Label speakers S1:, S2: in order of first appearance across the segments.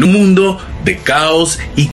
S1: En un mundo de caos y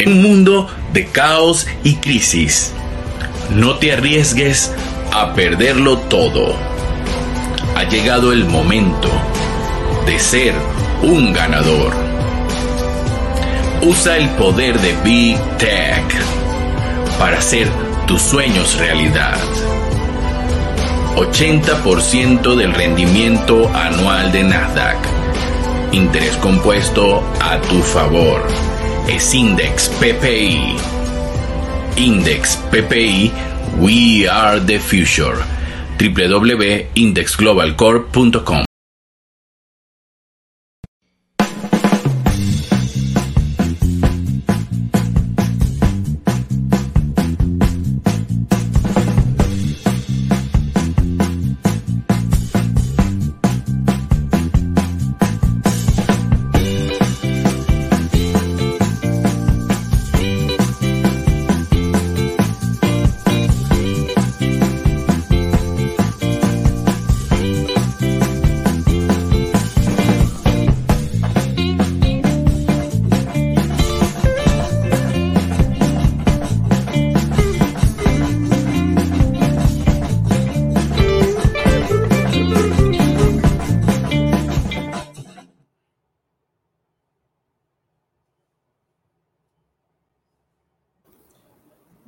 S1: en un mundo de caos y crisis. No te arriesgues a perderlo todo. Ha llegado el momento de ser un ganador. Usa el poder de Big Tech para hacer tus sueños realidad. 80% del rendimiento anual de Nasdaq. Interés compuesto a tu favor es Index PPI. Index PPI, We Are the Future. www.indexglobalcorp.com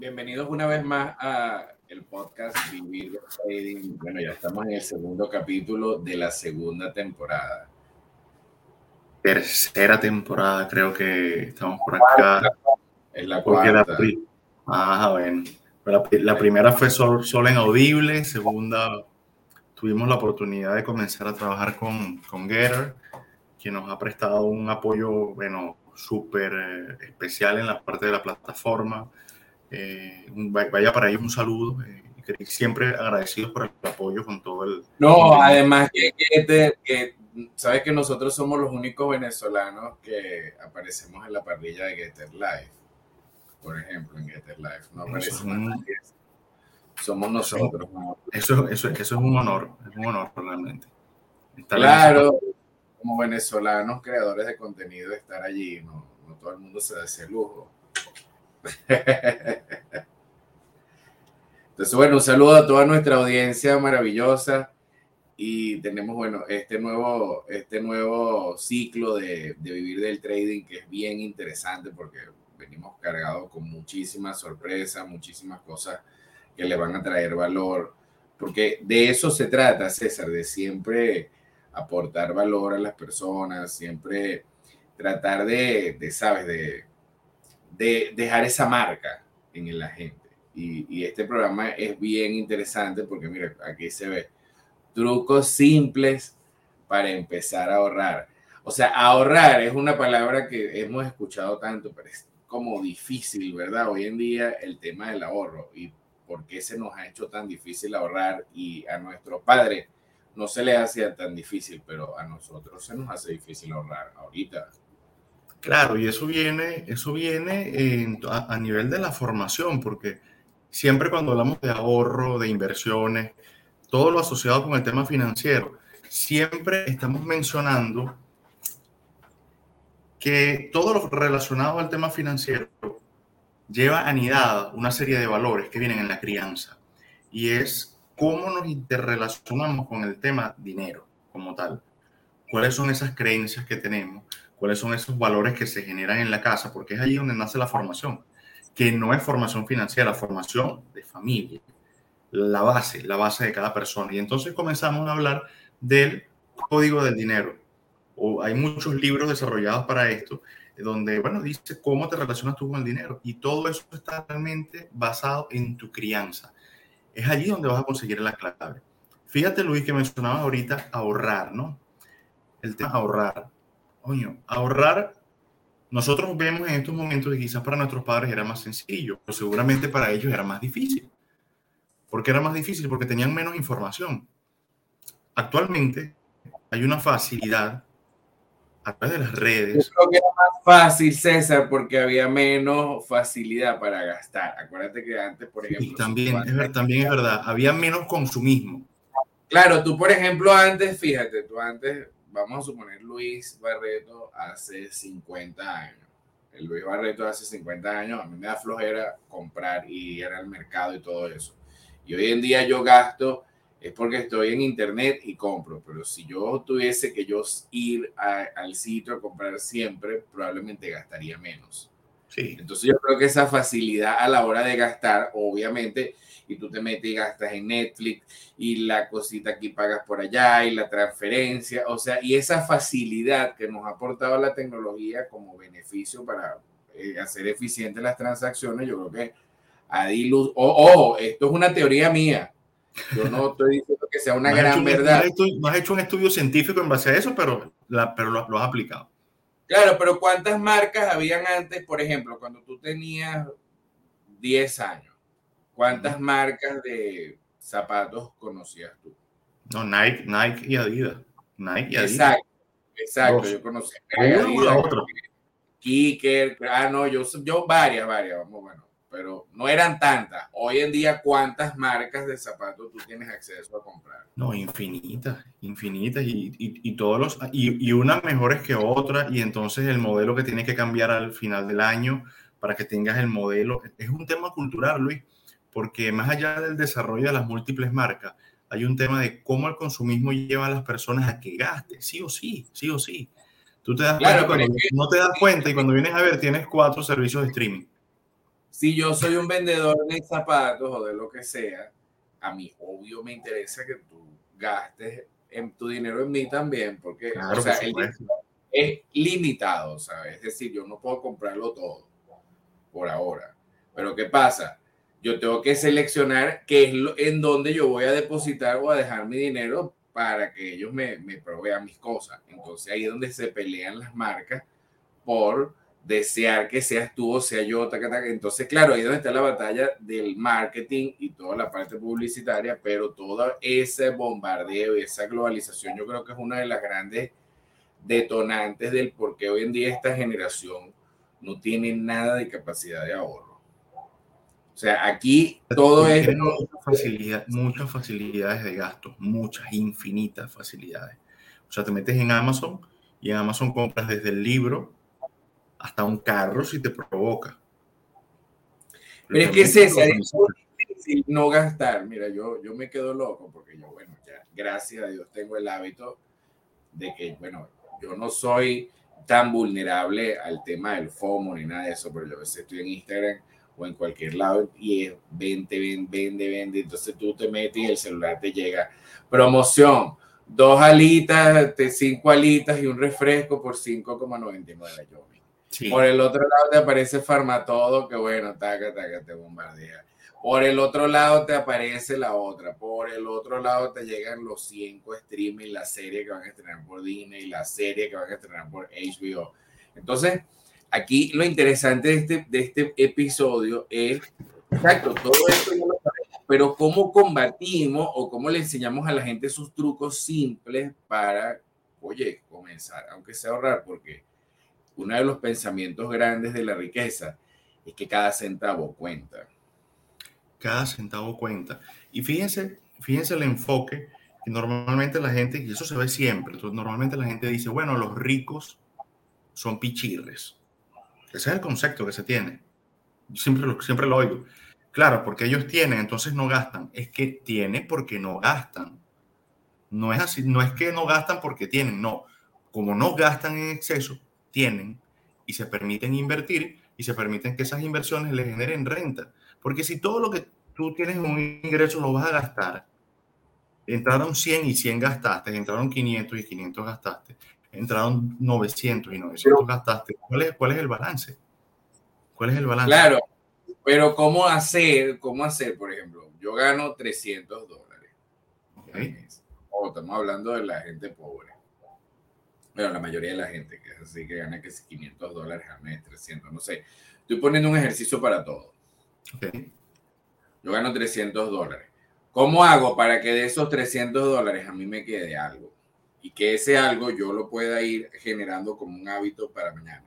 S2: bienvenidos una vez más a el podcast Vivir Trading. Bueno, ya estamos en el segundo capítulo de la segunda temporada.
S3: Tercera temporada, creo que estamos por acá.
S2: Es la cuarta.
S3: ah, bueno. La, primera fue solo, solo, en audible, segunda tuvimos la oportunidad de comenzar a trabajar con, con Getter, quien nos ha prestado un apoyo, bueno, súper eh, especial en la parte de la plataforma eh, vaya para ellos un saludo. Eh, siempre agradecidos por el apoyo con todo el...
S2: No, además que, que, sabes que nosotros somos los únicos venezolanos que aparecemos en la parrilla de Getter Life. Por ejemplo, en Getter Life. No Somos nosotros.
S3: Eso, eso, eso es un honor, es un honor realmente.
S2: claro, como venezolanos creadores de contenido, estar allí, no, no todo el mundo se da ese lujo. Entonces, bueno, un saludo a toda nuestra audiencia maravillosa y tenemos, bueno, este nuevo, este nuevo ciclo de, de vivir del trading que es bien interesante porque venimos cargados con muchísimas sorpresas, muchísimas cosas que le van a traer valor, porque de eso se trata, César, de siempre aportar valor a las personas, siempre tratar de, de sabes, de de dejar esa marca en la gente. Y, este programa es bien interesante porque, mira, aquí se ve trucos simples para empezar a ahorrar. O sea, ahorrar es una palabra que hemos escuchado tanto, pero es como difícil, ¿verdad? Hoy en día el tema del ahorro y por qué se nos ha hecho tan difícil ahorrar y a nuestro padre no se le hacía tan difícil, pero a nosotros se nos hace difícil ahorrar ahorita.
S3: Claro, y eso viene, eso viene a, nivel de la formación, porque siempre cuando hablamos de ahorro, de inversiones, todo lo asociado con el tema financiero, siempre estamos mencionando que todo lo relacionado al tema financiero lleva anidada una serie de valores que vienen en la crianza y es cómo nos interrelacionamos con el tema dinero como tal. Cuáles son esas creencias que tenemos, cuáles son esos valores que se generan en la casa, porque es allí donde nace la formación, que no es formación financiera, formación de familia, la base, la base de cada persona. Y entonces comenzamos a hablar del código del dinero. O hay muchos libros desarrollados para esto, donde, bueno, dice cómo te relacionas tú con el dinero. Y todo eso está realmente basado en tu crianza. Es allí donde vas a conseguir la clave. Fíjate, Luis, que mencionaba ahorita ahorrar, ¿no? El tema ahorrar. Coño, ahorrar, nosotros vemos en estos momentos que quizás para nuestros padres era más sencillo, pero seguramente para ellos era más difícil. ¿Por qué era más difícil? Porque tenían menos información. Actualmente hay una facilidad a través de las redes.
S2: Yo creo que era más fácil, César, porque había menos facilidad para gastar. Acuérdate que antes, por ejemplo.
S3: Sí, también, es, también es verdad, había menos consumismo.
S2: Claro, tú, por ejemplo, antes, fíjate, tú antes, vamos a suponer Luis Barreto hace 50 años. El Luis Barreto hace 50 años, a mí me da flojera comprar y ir al mercado y todo eso. Y hoy en día yo gasto es porque estoy en internet y compro, pero si yo tuviese que yo ir al sitio a comprar siempre, probablemente gastaría menos.
S3: Sí.
S2: Entonces yo creo que esa facilidad a la hora de gastar, obviamente, y tú te metes y gastas en Netflix y la cosita aquí pagas por allá y la transferencia, o sea, y esa facilidad que nos ha aportado la tecnología como beneficio para eh, hacer eficientes las transacciones, yo creo que Adilus, ojo, esto es una teoría mía. Yo no estoy diciendo que sea una gran verdad.
S3: No has, hecho un estudio científico en base a eso, pero, la, pero lo, has aplicado.
S2: Claro, pero ¿cuántas marcas habían antes? Por ejemplo, cuando tú tenías 10 años, ¿cuántas marcas de zapatos conocías tú?
S3: No, Nike, Nike y Adidas. Nike y Adidas.
S2: Exacto, exacto. Yo conocí Adidas, Kicker, ah, no, yo, yo varias, varias, vamos, bueno pero no eran tantas. Hoy en día, ¿cuántas marcas de zapatos tú tienes acceso a comprar?
S3: No, infinitas, infinitas y, y, todos los y, y unas mejores que otras y entonces el modelo que tiene que cambiar al final del año para que tengas el modelo es un tema cultural, Luis, porque más allá del desarrollo de las múltiples marcas, hay un tema de cómo el consumismo lleva a las personas a que gasten, sí o sí, sí o sí. Tú te das cuenta cuando no te das cuenta y cuando vienes a ver tienes cuatro servicios de streaming
S2: si yo soy un vendedor de zapatos o de lo que sea, a mí obvio me interesa que tú gastes en tu dinero en mí también, porque o sea, es limitado, ¿sabes? Es decir, yo no puedo comprarlo todo por ahora. Pero ¿qué pasa? Yo tengo que seleccionar qué es lo, en dónde yo voy a depositar o a dejar mi dinero para que ellos me, me provean mis cosas. Entonces ahí es donde se pelean las marcas por desear que seas tú o sea yo, entonces claro, ahí es donde está la batalla del marketing y toda la parte publicitaria, pero todo ese bombardeo y esa globalización yo creo que es una de las grandes detonantes del por qué hoy en día esta generación no tiene nada de capacidad de ahorro. O sea, aquí todo es...
S3: Facilidad, muchas facilidades de gasto, muchas, infinitas facilidades. O sea, te metes en Amazon y en Amazon compras desde el libro hasta un carro si te provoca.
S2: Pero, es que César, es difícil no gastar. Mira, yo, yo me quedo loco porque yo, bueno, ya gracias a Dios tengo el hábito de que, bueno, yo no soy tan vulnerable al tema del FOMO ni nada de eso, pero yo a veces estoy en Instagram o en cualquier lado y es vende, vende, vende, vende. Entonces tú te metes y el celular te llega. Promoción, dos alitas, cinco alitas y un refresco por 5,99. Yo por el otro lado te aparece Farmatodo, que bueno, taca, taca, te bombardea. Por el otro lado te aparece la otra. Por el otro lado te llegan los cinco streaming, la serie que van a estrenar por Disney, la serie que van a estrenar por HBO. Entonces, aquí lo interesante de este, de este episodio es, exacto, todo esto pero cómo combatimos o cómo le enseñamos a la gente esos trucos simples para, oye, comenzar, aunque sea ahorrar, porque uno de los pensamientos grandes de la riqueza es que cada centavo cuenta.
S3: Cada centavo cuenta. Y fíjense, fíjense el enfoque que normalmente la gente, y eso se ve siempre, normalmente la gente dice, bueno, los ricos son pichirres. Ese es el concepto que se tiene. Siempre siempre lo oigo. Claro, porque ellos tienen, entonces no gastan. Es que tiene porque no gastan. No es así, no es que no gastan porque tienen, no como no gastan en exceso, tienen y se permiten invertir y se permiten que esas inversiones le generen renta. Porque si todo lo que tú tienes en un ingreso lo vas a gastar, entraron 100 y 100 gastaste, entraron 500 y 500 gastaste, entraron 900 y 900 gastaste, ¿cuál es, cuál es el balance? ¿Cuál es el balance?
S2: Claro, pero ¿cómo hacer, cómo hacer, por ejemplo, yo gano 300 dólares. O estamos hablando de la gente pobre. Bueno, la mayoría de la gente que es así, que gana que 500 dólares al mes, 300, no sé. Estoy poniendo un ejercicio para todo. Yo gano 300 dólares. ¿Cómo hago para que de esos 300 dólares a mí me quede algo? Y que ese algo yo lo pueda ir generando como un hábito para mañana.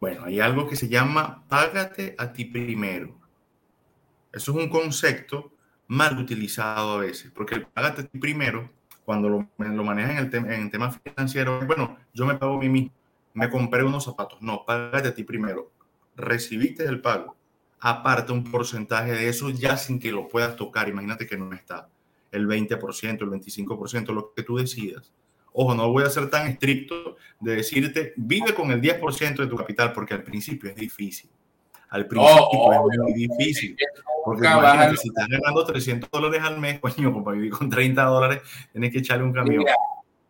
S3: Bueno, hay algo que se llama págate a ti primero. Eso es un concepto mal utilizado a veces, porque el págate a ti primero, cuando lo, lo manejan el, en el tema financiero, bueno, yo me pago a mí mismo, me compré unos zapatos. No, págate a ti primero. Recibiste el pago. Aparte un porcentaje de eso ya sin que lo puedas tocar. Imagínate que no está el 20%, el 25%, lo que tú decidas Ojo, no voy a ser tan estricto de decirte, vive con el 10% de tu capital, porque al principio es difícil. Al principio es muy difícil. Porque imagínate, si estás ganando 300 dólares al mes, coño, para vivir con 30 dólares, tienes que echarle un camión.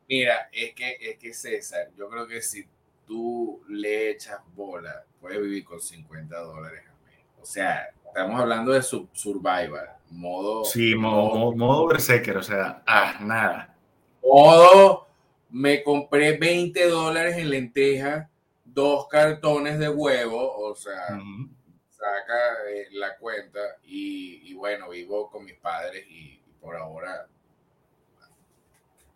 S2: Mira, es, que, es que César, yo creo que si tú le echas bola, puedes vivir con 50 dólares al mes. O sea, estamos hablando de su survival, modo...
S3: Sí, modo, modo, modo berserker, o sea, ah, nada.
S2: Modo me compré 20 dólares en lenteja, dos cartones de huevo, o sea, saca eh, la cuenta y, bueno, vivo con mis padres y, por ahora...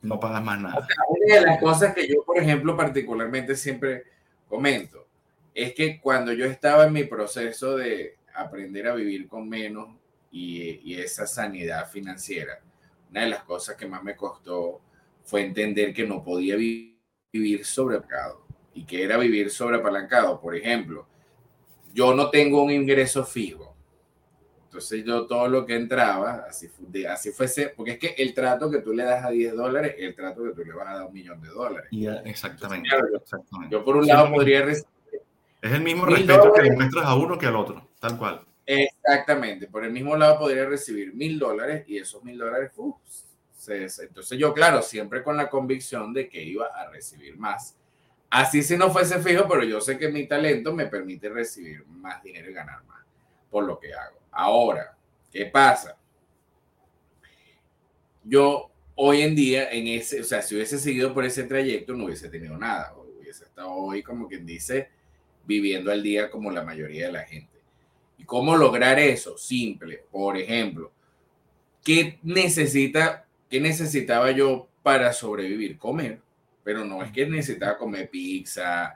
S3: No pagas más nada.
S2: una de las cosas que yo, por ejemplo, particularmente siempre comento, es que cuando yo estaba en mi proceso de aprender a vivir con menos y, y esa sanidad financiera, una de las cosas que más me costó fue entender que no podía vivir sobreapalancado y que era vivir sobreapalancado. Por ejemplo, yo no tengo un ingreso fijo. Entonces yo todo lo que entraba, así, así fuese, porque es que el trato que tú le das a 10 dólares el trato que tú le vas a dar a un millón de dólares.
S3: exactamente,
S2: yo, por un lado podría recibir...
S3: Es el mismo respeto que le muestras a uno que al otro, tal cual.
S2: Exactamente, por el mismo lado podría recibir mil dólares y esos mil dólares, entonces yo, claro, siempre con la convicción de que iba a recibir más. Así si no fuese fijo, pero yo sé que mi talento me permite recibir más dinero y ganar más por lo que hago. Ahora, ¿qué pasa? Yo hoy en día, en ese, o sea, si hubiese seguido por ese trayecto, no hubiese tenido nada. Hubiese estado hoy, como quien dice, viviendo al día como la mayoría de la gente. ¿Y cómo lograr eso? Simple. Por ejemplo, ¿qué necesita ¿Qué necesitaba yo para sobrevivir? Comer. Pero no es que necesitaba comer pizza,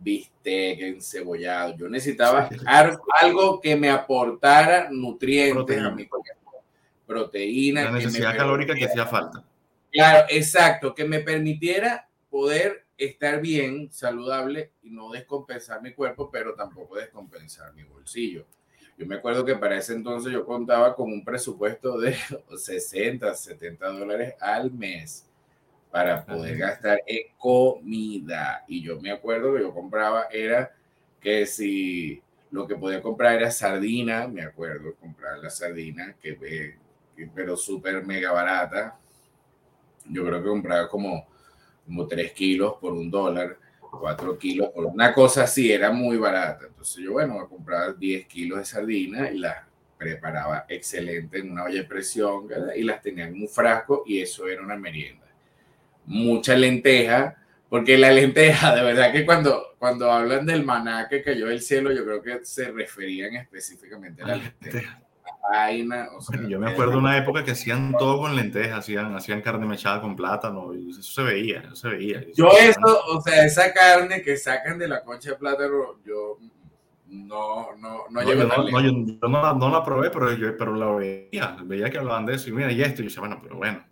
S2: bistec, encebollado. Yo necesitaba algo que me aportara nutrientes a mi cuerpo. Proteína.
S3: La necesidad calórica que hacía falta.
S2: Claro, exacto. Que me permitiera poder estar bien, saludable y no descompensar mi cuerpo, pero tampoco descompensar mi bolsillo. Yo me acuerdo que para ese entonces yo contaba con un presupuesto de 60, 70 dólares al mes para poder gastar en comida. Y yo me acuerdo que yo compraba, era que si lo que podía comprar era sardina, me acuerdo comprar la sardina, que, pero súper mega barata. Yo creo que compraba como, como 3 kilos por un dólar 4 kilos, por una cosa así, era muy barata. Entonces yo, bueno, a comprar 10 kilos de sardina y las preparaba excelente en una olla de presión y las tenía en un frasco y eso era una merienda. Mucha lenteja, porque la lenteja, de verdad que cuando, cuando hablan del maná que cayó del cielo, yo creo que se referían específicamente a la lenteja
S3: yo me acuerdo de una época que hacían todo con lentejas, hacían, hacían carne mechada con plátano, y eso se veía, eso se veía.
S2: Yo eso, o sea, esa carne que sacan de la concha de plátano, yo no, no, no,
S3: yo, no, no, la probé, pero, yo, pero la veía, veía que hablaban de eso, y mira, y esto, y yo decía, bueno, pero bueno.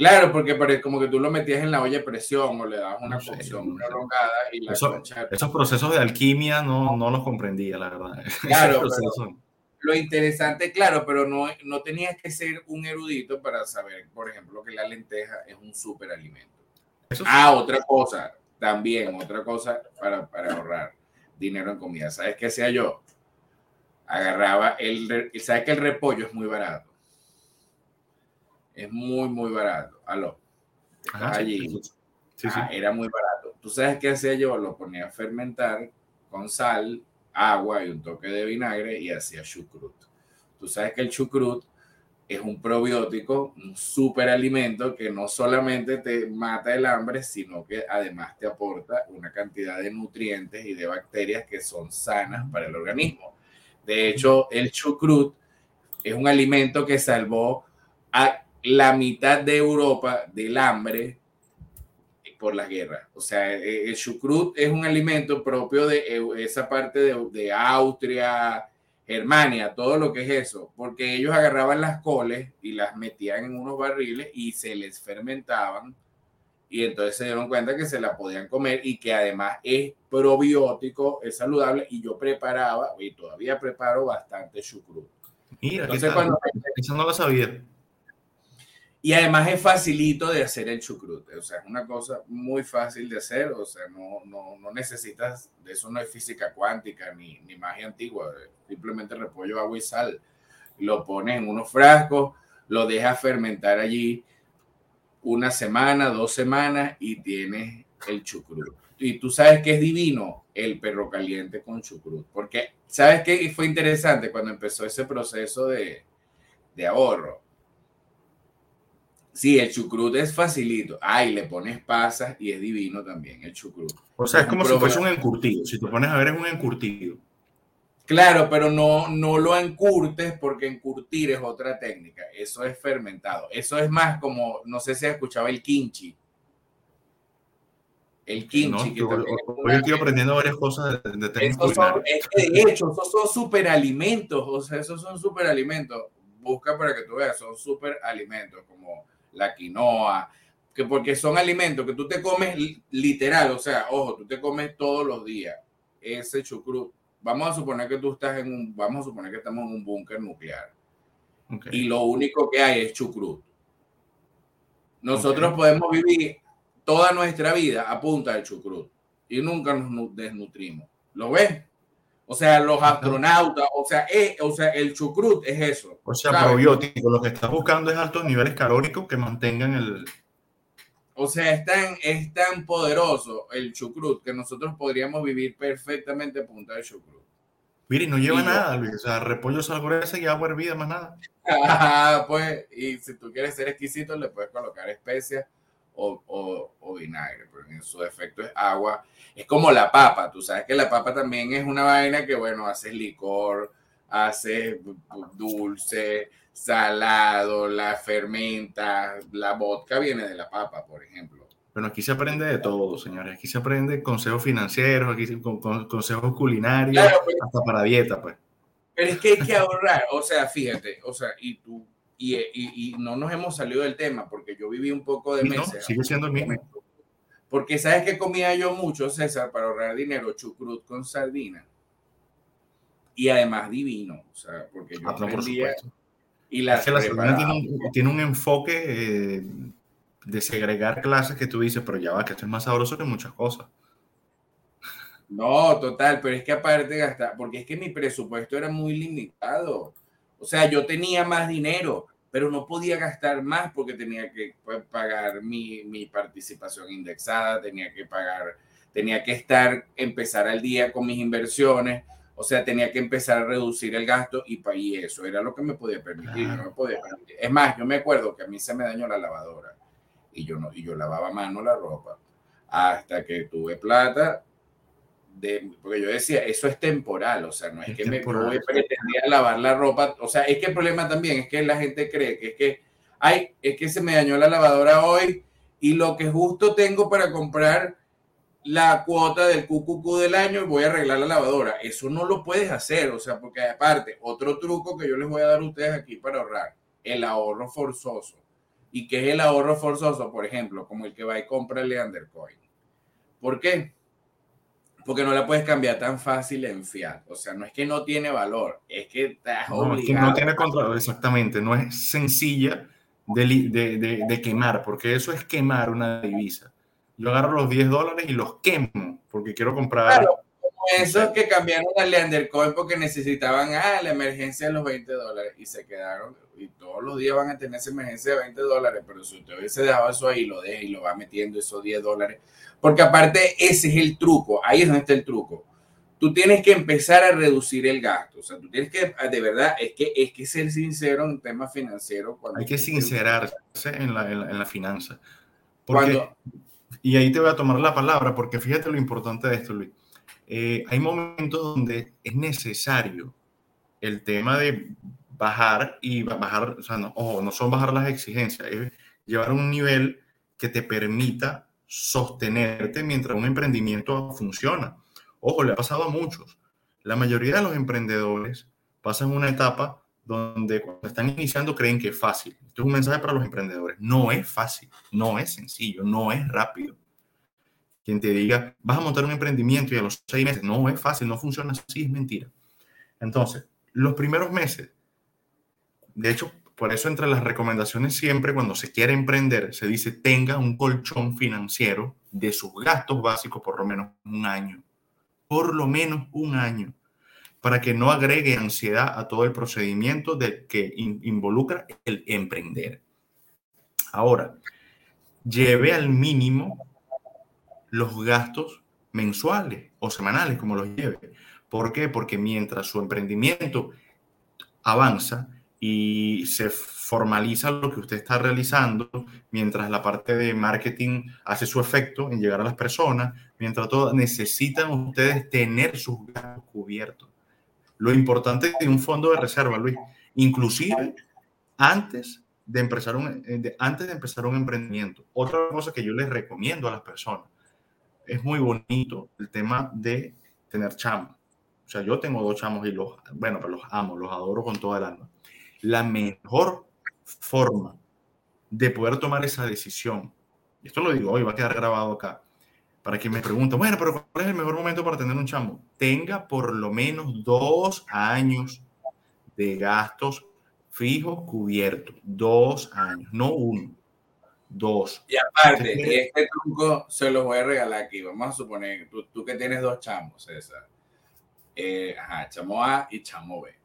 S2: Claro, porque como que tú lo metías en la olla de presión o le dabas una cocción prolongada y la
S3: Esos procesos de alquimia no, no los comprendía, la verdad.
S2: Claro, lo interesante, claro, pero no, no tenías que ser un erudito para saber, por ejemplo, que la lenteja es un súper alimento. Ah, otra cosa, también, otra cosa para, para ahorrar dinero en comida. ¿Sabes qué hacía yo? Agarraba el, ¿sabes que el repollo es muy barato? Es muy, muy barato. Aló. allí. Sí, sí. era muy barato. ¿Tú sabes qué hacía yo? Lo ponía a fermentar con sal, agua y un toque de vinagre y hacía chucrut. Tú sabes que el chucrut es un probiótico, un superalimento que no solamente te mata el hambre, sino que además te aporta una cantidad de nutrientes y de bacterias que son sanas para el organismo. De hecho, el chucrut es un alimento que salvó a la mitad de Europa del hambre por las guerras. O sea, e, el chucrut es un alimento propio de esa parte de, de, Austria, Germania, todo lo que es eso, porque ellos agarraban las coles y las metían en unos barriles y se les fermentaban y entonces se dieron cuenta que se la podían comer y que además es probiótico, es saludable y yo preparaba y todavía preparo bastante chucrut.
S3: Mira, entonces, cuando... eso no lo sabía.
S2: Y además es facilito de hacer el chucrut, o sea, es una cosa muy fácil de hacer, o sea, no, no, no necesitas, eso no es física cuántica ni, ni magia antigua, simplemente repollo, agua y sal. Lo pones en unos frascos, lo dejas fermentar allí una semana, dos semanas y tienes el chucrut. Y tú sabes que es divino el perro caliente con chucrut, porque sabes que fue interesante cuando empezó ese proceso de, de ahorro Sí, el chucrut es facilito. Ay, le pones pasas y es divino también el chucrut.
S3: O sea, es, como si fuese un encurtido. Si te pones a ver, es un encurtido.
S2: Claro, pero no, no lo encurtes porque encurtir es otra técnica. Eso es fermentado. Eso es más como, no sé si has escuchado el kimchi. El kimchi.
S3: que hoy estoy aprendiendo varias cosas de, de
S2: es que de hecho, esos son superalimentos. O sea, esos son superalimentos. Busca para que tú veas, son superalimentos como la quinoa, que porque son alimentos que tú te comes literal, o sea, ojo, tú te comes todos los días ese chucrut. Vamos a suponer que tú estás en un, vamos a suponer que estamos en un búnker nuclear y lo único que hay es chucrut. Nosotros podemos vivir toda nuestra vida a punta de chucrut y nunca nos desnutrimos. ¿Lo ves? O sea, los astronautas, o sea, eh, o sea, el chucrut es eso.
S3: O sea, probiótico, lo que estás buscando es altos niveles calóricos que mantengan el...
S2: O sea, es tan, es tan poderoso el chucrut que nosotros podríamos vivir perfectamente a punta de chucrut.
S3: Mire, no lleva nada, Luis. O sea, repollo, sal y agua hervida, más nada.
S2: Pues, y si tú quieres ser exquisito, le puedes colocar especias o, vinagre, pero en su defecto es agua. Es como la papa, tú sabes que la papa también es una vaina que, bueno, hace licor, hace dulce, salado, la fermenta, la vodka viene de la papa, por ejemplo.
S3: Bueno, aquí se aprende de todo, señores. Aquí se aprende consejos financieros, aquí con, consejos culinarios, pues. hasta para dieta, pues.
S2: Pero es que hay que ahorrar, o sea, fíjate, o sea, y tú y, no nos hemos salido del tema porque yo viví un poco de meses.
S3: sigue siendo el mismo.
S2: Porque sabes que comía yo mucho, César, para ahorrar dinero, chucrut con sardina. Y además divino, o sea, porque yo
S3: ah, y la, sardina tiene un, enfoque eh, de segregar clases que tú dices, pero ya va, que esto es más sabroso que muchas cosas.
S2: No, total, pero es que aparte de gastar, porque es que mi presupuesto era muy limitado. O sea, yo tenía más dinero, pero no podía gastar más porque tenía que pagar mi, mi, participación indexada, tenía que pagar, tenía que estar, empezar al día con mis inversiones, o sea, tenía que empezar a reducir el gasto y, y eso era lo que me podía permitir, no me podía permitir. Es más, yo me acuerdo que a mí se me dañó la lavadora y yo, no, y yo lavaba a mano la ropa hasta que tuve plata porque yo decía, eso es temporal, o sea, no es, que me voy a lavar la ropa, o sea, es que el problema también es que la gente cree que es que, ay, es que se me dañó la lavadora hoy y lo que justo tengo para comprar la cuota del QQQ del año y voy a arreglar la lavadora. Eso no lo puedes hacer, o sea, porque aparte, otro truco que yo les voy a dar a ustedes aquí para ahorrar, el ahorro forzoso. ¿Y qué es el ahorro forzoso? Por ejemplo, como el que va y compra el Leandercoin. ¿Por qué? Porque no la puedes cambiar tan fácil en fiat. O sea, no es que no tiene valor, es que estás
S3: no, obligado. Es que no tiene control, exactamente, no es sencilla de, de, de, quemar, porque eso es quemar una divisa. Yo agarro los 10 dólares y los quemo, porque quiero comprar...
S2: Claro, eso que cambiaron al Leander Coin porque necesitaban ah, la emergencia de los 20 dólares y se quedaron y todos los días van a tener esa emergencia de 20 dólares, pero si usted hubiese dejado eso ahí, lo deja y lo va metiendo esos 10 dólares, porque aparte ese es el truco, ahí es donde está el truco. Tú tienes que empezar a reducir el gasto, o sea, tú tienes que, de verdad, es que es que ser sincero en temas financieros.
S3: Hay que sincerarse en la, en la, finanza. Porque, y ahí te voy a tomar la palabra, porque fíjate lo importante de esto, Luis. Eh, hay momentos donde es necesario el tema de bajar y bajar, o no son bajar las exigencias, es llevar un nivel que te permita sostenerte mientras un emprendimiento funciona. Ojo, le ha pasado a muchos. La mayoría de los emprendedores pasan una etapa donde cuando están iniciando creen que es fácil. Esto es un mensaje para los emprendedores. No es fácil, no es sencillo, no es rápido. Te diga, vas a montar un emprendimiento y a los seis meses, no es fácil, no funciona así, es mentira. Entonces, los primeros meses de hecho, por eso entre las recomendaciones siempre cuando se quiere emprender se dice tenga un colchón financiero de sus gastos básicos por lo menos un año. Por lo menos un año. Para que no agregue ansiedad a todo el procedimiento de que involucra el emprender. Ahora, lleve al mínimo los gastos mensuales o semanales, como los lleve. ¿Por qué? Porque mientras su emprendimiento avanza, y se formaliza lo que usted está realizando, mientras la parte de marketing hace su efecto en llegar a las personas, mientras todo, necesitan ustedes tener sus gastos cubiertos. Lo importante de un fondo de reserva, Luis, inclusive antes de empezar un, eh, antes de empezar un emprendimiento. Otra cosa que yo les recomiendo a las personas, es muy bonito el tema de tener chamos. O sea, yo tengo dos chamos y los, bueno, pero los amo, los adoro con toda el alma la mejor forma de poder tomar esa decisión, y esto lo digo hoy, va a quedar grabado acá, para que me pregunten, bueno, pero ¿cuál es el mejor momento para tener un chamo? Tenga por lo menos dos años de gastos fijos cubiertos, dos años, no uno, dos.
S2: Y aparte, este truco se lo voy a regalar aquí, vamos a suponer, tú, tú que tienes dos chamos, César, eh, ajá, chamo A y chamo B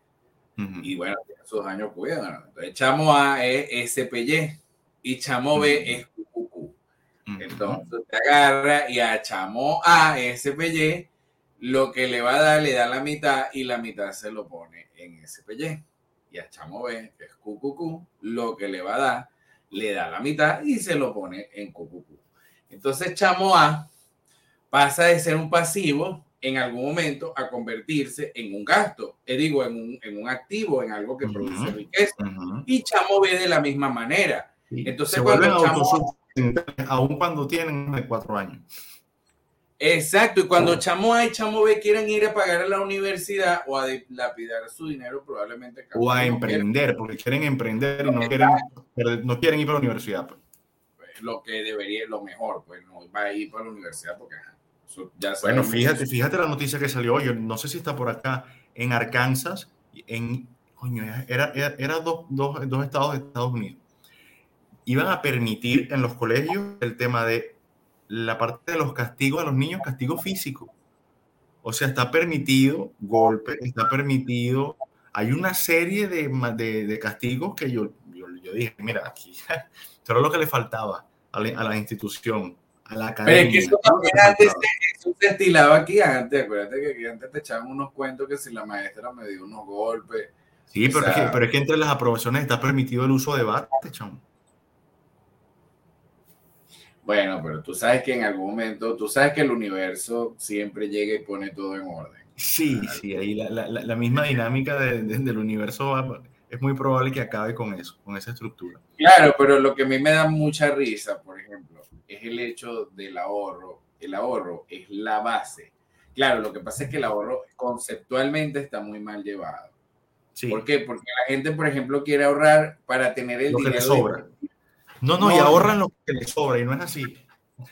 S2: y bueno, esos años cuidan. Entonces, chamo A es SPY y chamo B es QQQ. Entonces, te agarra y a chamo A, SPY, lo que le va a dar, le da la mitad y la mitad se lo pone en SPY. Y a chamo B, que es QQQ, lo que le va a dar, le da la mitad y se lo pone en QQQ. Entonces, chamo A pasa de ser un pasivo en algún momento a convertirse en un gasto, eh, digo, en un, en un, activo, en algo que produce riqueza. Y Chamo ve de la misma manera. Entonces, cuando
S3: Chamo... Aún cuando tienen de cuatro años.
S2: Exacto, y cuando Chamo A y Chamo B quieren ir a pagar a la universidad o a lapidar su dinero, probablemente.
S3: O a emprender, porque quieren emprender y no quieren, no quieren ir para la universidad. Pues.
S2: pues. Lo que debería, lo mejor, pues no va a ir para la universidad porque
S3: bueno, fíjate, fíjate la noticia que salió hoy, no sé si está por acá, en Arkansas, en, era, era, dos, dos, dos estados de Estados Unidos. Iban a permitir en los colegios el tema de la parte de los castigos a los niños, castigo físico. O sea, está permitido golpe, está permitido. Hay una serie de, de, de castigos que yo, yo, yo, dije, mira, aquí, esto era lo que le faltaba a la, a la institución a la academia.
S2: Pero es que eso también antes eso se estilaba aquí antes. Acuérdate que aquí antes te echaban unos cuentos que si la maestra me dio unos golpes.
S3: Sí, pero, es que, pero es que entre las aprobaciones está permitido el uso de bate, chamo.
S2: Bueno, pero tú sabes que en algún momento, tú sabes que el universo siempre llega y pone todo en orden.
S3: Sí, sí, ahí la, la, la misma dinámica de, de, del universo es muy probable que acabe con eso, con esa estructura.
S2: Claro, pero lo que a mí me da mucha risa, por ejemplo, es el hecho del ahorro. El ahorro es la base. Claro, lo que pasa es que el ahorro conceptualmente está muy mal llevado. ¿Por qué? Porque la gente, por ejemplo, quiere ahorrar para tener el
S3: lo
S2: dinero.
S3: Que le sobra. No, no, y ahorran lo que les sobra, y no es así.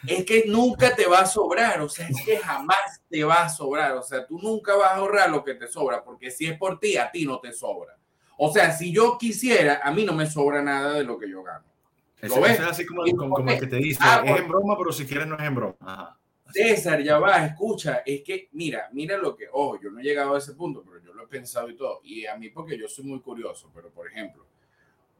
S2: es que nunca te va a sobrar, o sea, es que jamás te va a sobrar, o sea, tú nunca vas a ahorrar lo que te sobra, porque si es por ti, a ti no te sobra. O sea, si yo quisiera, a mí no me sobra nada de lo que yo gano.
S3: Eso, es así como, como, el que te dice, ah, es en broma, pero si quieres no es en broma.
S2: César, ya va, escucha, es que, mira, mira lo que, ojo, yo no he llegado a ese punto, pero yo lo he pensado y todo, y a mí porque yo soy muy curioso, pero por ejemplo,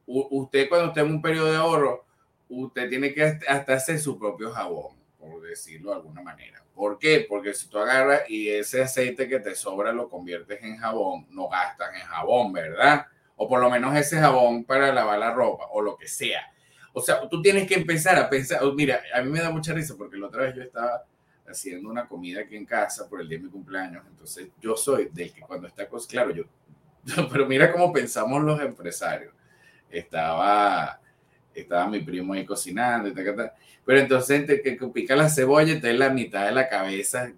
S2: usted cuando usted en un periodo de ahorro, usted tiene que hasta hacer su propio jabón, por decirlo de alguna manera. ¿Por qué? Porque si tú agarras y ese aceite que te sobra lo conviertes en jabón, no gastan en jabón, ¿verdad? O por lo menos ese jabón para lavar la ropa o lo que sea. O sea, tú tienes que empezar a pensar, mira, a mí me da mucha risa porque la otra vez yo estaba haciendo una comida aquí en casa por el día de mi cumpleaños, entonces yo soy del que cuando está, claro, yo, pero mira cómo pensamos los empresarios. Estaba estaba mi primo ahí cocinando, y pero entonces que, que pica la cebolla, entonces la mitad de la cabeza,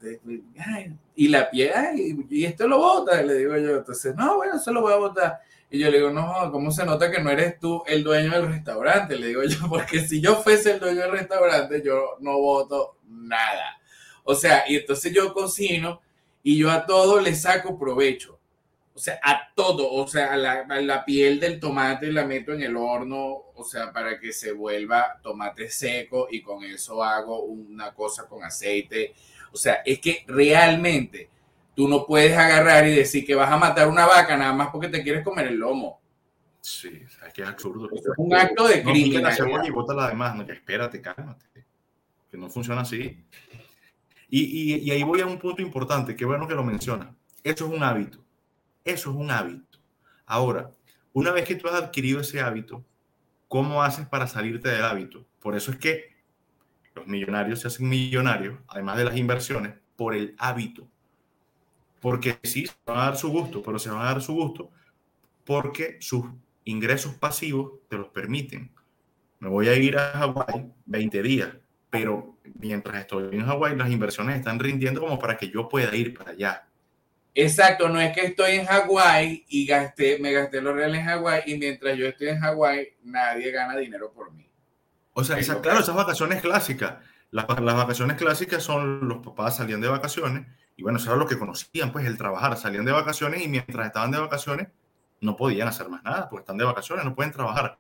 S2: y la piel, y esto lo bota, le digo yo, entonces, no, bueno, eso lo voy a botar. Y yo le digo, no, ¿cómo se nota que no eres tú el dueño del restaurante? Le digo yo, porque si yo fuese el dueño del restaurante, yo no voto nada. O sea, y entonces yo cocino y yo a todo le saco provecho o sea, a todo, o sea, a la, piel del tomate la meto en el horno, o sea, para que se vuelva tomate seco y con eso hago una cosa con aceite. O sea, es que realmente tú no puedes agarrar y decir que vas a matar una vaca nada más porque te quieres comer el lomo.
S3: Sí, es que es absurdo.
S2: es un acto de crimen.
S3: No, la cebolla y bota la demás, no, que espérate, cálmate. Que no funciona así. Y, y, y ahí voy a un punto importante, qué bueno que lo menciona. Eso es un hábito eso es un hábito. Ahora, una vez que tú has adquirido ese hábito, ¿cómo haces para salirte del hábito? Por eso es que los millonarios se hacen millonarios, además de las inversiones, por el hábito. Porque sí, se van a dar su gusto, pero se van a dar su gusto porque sus ingresos pasivos te los permiten. Me voy a ir a Hawái 20 días, pero mientras estoy en Hawái, las inversiones están rindiendo como para que yo pueda ir para allá.
S2: Exacto, no es que estoy en Hawái y gasté, me gasté los reales en Hawái y mientras yo estoy en Hawái nadie gana dinero por mí.
S3: O sea, claro, esas vacaciones clásicas. Las, las, vacaciones clásicas son los papás salían de vacaciones y bueno, eso era lo que conocían, pues el trabajar. Salían de vacaciones y mientras estaban de vacaciones no podían hacer más nada, porque están de vacaciones, no pueden trabajar.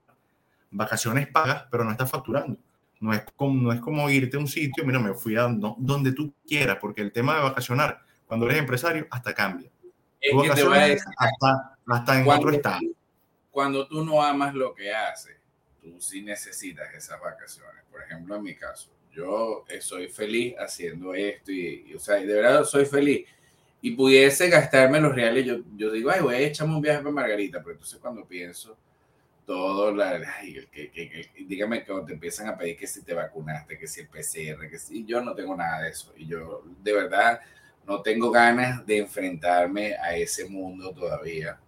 S3: Vacaciones pagas, pero no estás facturando. No es como, no es como irte a un sitio, mira, me fui a donde tú quieras, porque el tema de vacacionar cuando eres empresario, hasta cambia. hasta, hasta en otro estado.
S2: Cuando tú no amas lo que haces, tú sí necesitas esas vacaciones. Por ejemplo, en mi caso, yo soy feliz haciendo esto y, o sea, de verdad soy feliz. Y pudiese gastarme los reales, yo, yo digo, ay, voy a echarme un viaje para Margarita, pero entonces cuando pienso todo, la, ay, que, que, dígame cuando te empiezan a pedir que si te vacunaste, que si el PCR, que si yo no tengo nada de eso. Y yo, de verdad, no tengo ganas de enfrentarme a ese mundo todavía.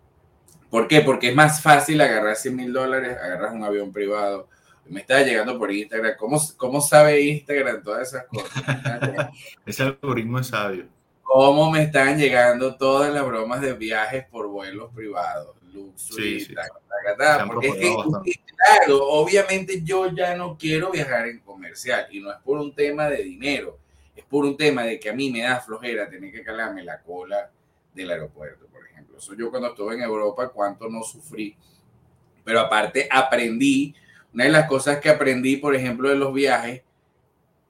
S2: ¿Por qué? Porque es más fácil agarrar 100 mil dólares, agarras un avión privado. Me está llegando por Instagram. ¿Cómo, cómo sabe Instagram todas esas cosas?
S3: Ese algoritmo es sabio.
S2: ¿Cómo me están llegando todas las bromas de viajes por vuelos privados? Luxury, sí, Porque es que, claro, obviamente yo ya no quiero viajar en comercial y no es por un tema de dinero es por un tema de que a mí me da flojera tener que calarme la cola del aeropuerto, por ejemplo. Eso yo cuando estuve en Europa, cuánto no sufrí. Pero aparte aprendí, una de las cosas que aprendí, por ejemplo, de los viajes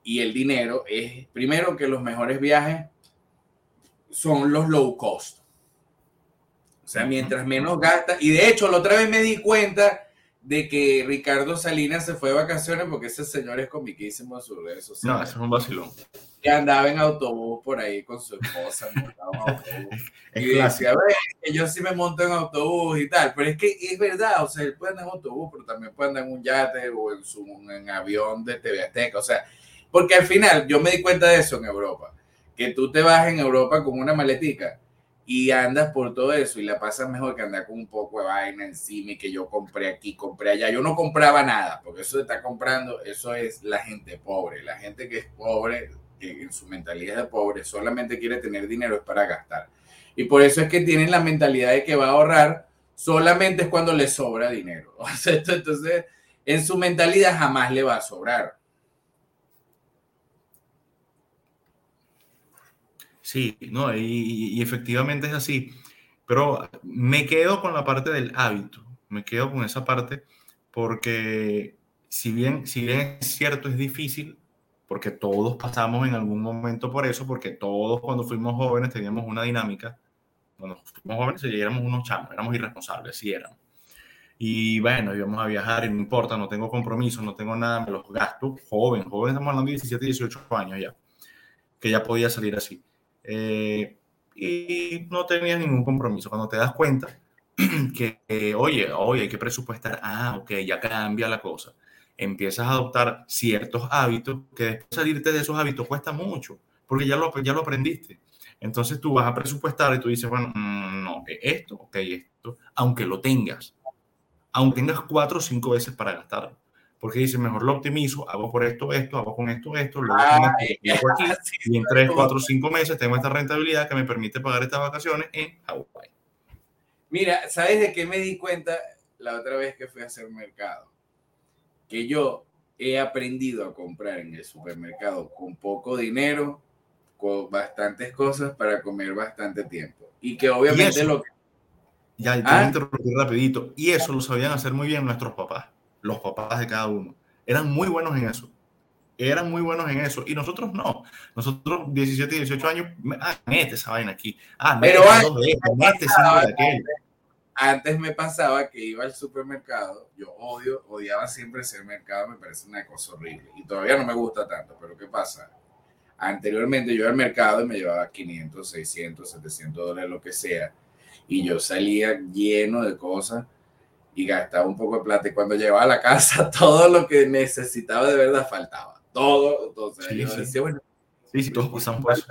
S2: y el dinero, es primero que los mejores viajes son los low cost. O sea, mientras menos gasta. Y de hecho, la otra vez me di cuenta de que Ricardo Salinas se fue de vacaciones porque ese señor es comiquísimo en sus redes sociales.
S3: No, eso es un vacilón.
S2: Que andaba en autobús por ahí con su esposa, y decía, que yo sí me monto en autobús y tal, pero es que es verdad, o sea, él puede andar en autobús, pero también puede andar en un yate o en, su, en avión de TV Azteca, o sea, porque al final yo me di cuenta de eso en Europa, que tú te vas en Europa con una maletica y andas por todo eso y la pasas mejor que andar con un poco de vaina encima y que yo compré aquí, compré allá. Yo no compraba nada, porque eso de estar comprando, eso es la gente pobre. La gente que es pobre, que en su mentalidad de pobre, solamente quiere tener dinero es para gastar. Y por eso es que tienen la mentalidad de que va a ahorrar solamente es cuando le sobra dinero. Entonces, en su mentalidad jamás le va a sobrar.
S3: Sí, no, y, efectivamente es así. Pero me quedo con la parte del hábito, me quedo con esa parte porque si bien, si es cierto, es difícil, porque todos pasamos en algún momento por eso, porque todos cuando fuimos jóvenes teníamos una dinámica. Cuando fuimos jóvenes éramos unos chamos, éramos irresponsables, sí éramos. Y bueno, íbamos a viajar y no importa, no tengo compromiso, no tengo nada, me los gasto. Joven, joven, estamos hablando de 17, 18 años ya, que ya podía salir así. Eh, y no tenía ningún compromiso. Cuando te das cuenta que, oye, oye, hay que presupuestar, ah, ok, ya cambia la cosa empiezas a adoptar ciertos hábitos que después salirte de esos hábitos cuesta mucho, porque ya lo, ya lo aprendiste. Entonces tú vas a presupuestar y tú dices, bueno, mm, no, esto, ok, esto, aunque lo tengas, aunque tengas cuatro o cinco veces para gastarlo. Porque dices, mejor lo optimizo, hago por esto, esto, hago con esto, esto, luego aquí, y en tres, cuatro, cinco meses tengo esta rentabilidad que me permite pagar estas vacaciones en Hawaii.
S2: Mira, ¿sabes de qué me di cuenta la otra vez que fui a hacer mercado? que yo he aprendido a comprar en el supermercado con poco dinero, con bastantes cosas para comer bastante tiempo. Y que obviamente lo que...
S3: Ya, te ¿Ah? interrumpir rapidito. Y eso lo sabían hacer muy bien nuestros papás, los papás de cada uno. Eran muy buenos en eso. Eran muy buenos en eso. Y nosotros no. Nosotros, 17 y 18 años, ah, mete esa vaina aquí. Ah,
S2: Pero mete, mete, antes me pasaba que iba al supermercado, yo odio, odiaba siempre ese mercado, me parece una cosa horrible y todavía no me gusta tanto, pero ¿qué pasa? Anteriormente yo iba al mercado y me llevaba 500, 600, 700 dólares, lo que sea, y yo salía lleno de cosas y gastaba un poco de plata y cuando llegaba a la casa todo lo que necesitaba de verdad faltaba, todo, entonces sí, yo decía, bueno,
S3: sí, sí, todos por eso.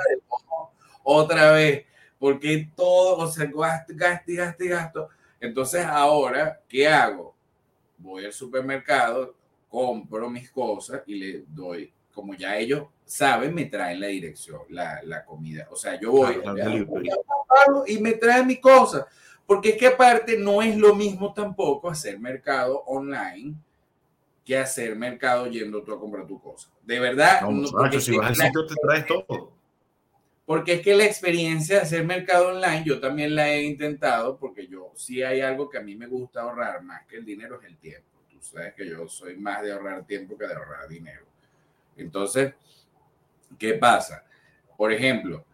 S2: Otra vez, porque todo, o sea, gasto, gasto, gasto, gasto. Entonces ahora, ¿qué hago? Voy al supermercado, compro mis cosas y le doy, como ya ellos saben, me traen la dirección, la, la comida. O sea, yo voy, y me traen mi cosa. Porque es que aparte no es lo mismo tampoco hacer mercado online que hacer mercado yendo tú a comprar tu cosa. De verdad.
S3: No, si vas al sitio te traes todo.
S2: Porque es que la experiencia de hacer mercado online, yo también la he intentado, porque yo sí hay algo que a mí me gusta ahorrar más que el dinero, es el tiempo. Tú sabes que yo soy más de ahorrar tiempo que de ahorrar dinero. Entonces, ¿qué pasa? Por ejemplo,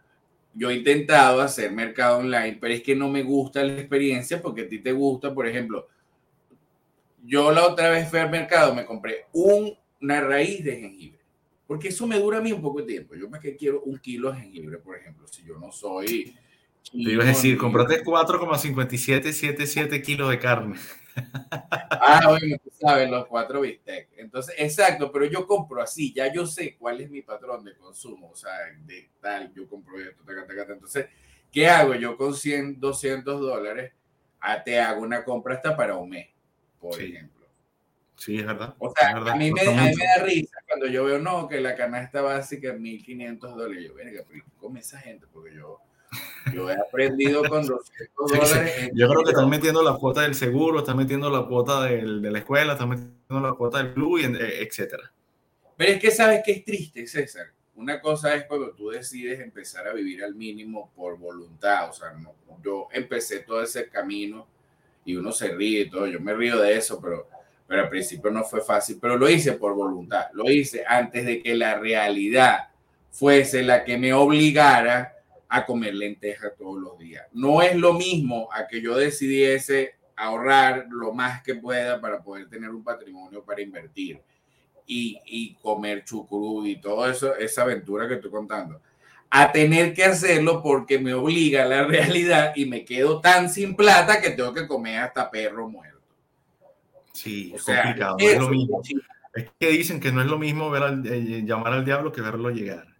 S2: yo he intentado hacer mercado online, pero es que no me gusta la experiencia porque a ti te gusta, por ejemplo, yo la otra vez fui al mercado, me compré una raíz de jengibre porque eso me dura a mí un poco de tiempo. Yo más que quiero un kilo de jengibre, por ejemplo, si yo no soy...
S3: Te ibas a decir, comprate 4,5777 kilos de carne.
S2: Ah, bueno, tú sabes, los cuatro bistec. Entonces, exacto, pero yo compro así, ya yo sé cuál es mi patrón de consumo, o sea, de tal, yo compro esto, Entonces, ¿qué hago? Yo con 100, 200 dólares, ah, te hago una compra hasta para un mes, por ejemplo.
S3: Sí, es verdad.
S2: O sea,
S3: a,
S2: mí me, da risa cuando yo veo, no, que la canasta básica es 1.500 dólares. Yo, venga, pero come esa gente? Porque yo, yo he aprendido con 200 dólares.
S3: Yo creo que están metiendo la cuota del seguro, están metiendo la cuota del, de la escuela, están metiendo la cuota del club, eh, etcétera.
S2: Pero es que sabes que es triste, César. Una cosa es cuando tú decides empezar a vivir al mínimo por voluntad. O sea, no, yo empecé todo ese camino y uno se ríe y todo. Yo me río de eso, pero pero al principio no fue fácil, pero lo hice por voluntad, lo hice antes de que la realidad fuese la que me obligara a comer lentejas todos los días. No es lo mismo a que yo decidiese ahorrar lo más que pueda para poder tener un patrimonio para invertir y, y comer chucrú y todo eso, esa aventura que estoy contando, a tener que hacerlo porque me obliga la realidad y me quedo tan sin plata que tengo que comer hasta perro muerto.
S3: Sí, es complicado. es lo mismo. Es que dicen que no es lo mismo ver al, eh, llamar al diablo que verlo llegar.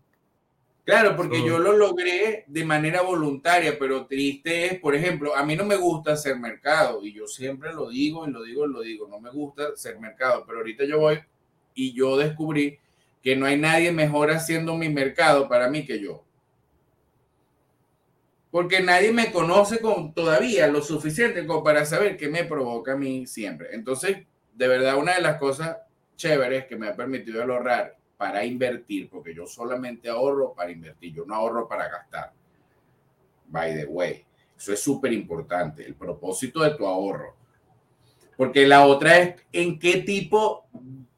S2: Claro, porque yo lo logré de manera voluntaria, pero triste es, por ejemplo, a mí no me gusta hacer mercado y yo siempre lo digo y lo digo y lo digo, no me gusta hacer mercado, pero ahorita yo voy y yo descubrí que no hay nadie mejor haciendo mi mercado para mí que yo porque nadie me conoce con, todavía lo suficiente como para saber qué me provoca a mí siempre. Entonces, de verdad, una de las cosas chéveres que me ha permitido ahorrar para invertir, porque yo solamente ahorro para invertir, yo no ahorro para gastar. By the way, eso es súper importante, el propósito de tu ahorro. Porque la otra es en qué tipo,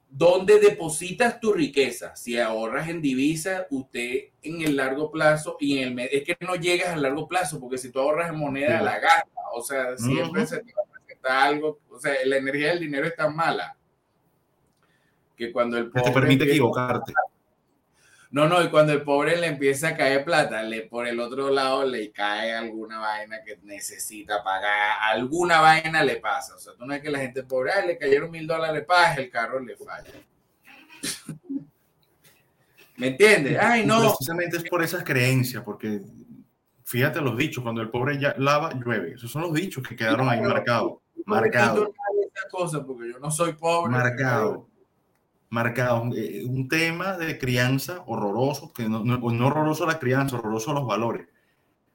S2: dónde depositas tu riqueza. Si ahorras en divisa, usted en el largo plazo y en el es que no llegas al largo plazo, porque si tú ahorras en moneda, la gasta. O sea, siempre se te presenta algo, o sea, la energía del dinero es tan mala que cuando el
S3: pobre te permite equivocarte.
S2: No, no, y cuando el pobre le empieza a caer plata, le, por el otro lado le cae alguna vaina que necesita pagar, alguna vaina le pasa. O sea, tú no es que la gente pobre, le cayeron mil dólares paz, el carro le falla. ¿Me entiendes? Ay, no.
S3: Precisamente es por esas creencias, porque fíjate los dichos, cuando el pobre ya lava, llueve. Esos son los dichos que quedaron ahí marcados. Marcados.
S2: porque yo no soy pobre.
S3: Marcado marcado eh, un tema de crianza horroroso, que no, no, horroroso la crianza, horroroso los valores,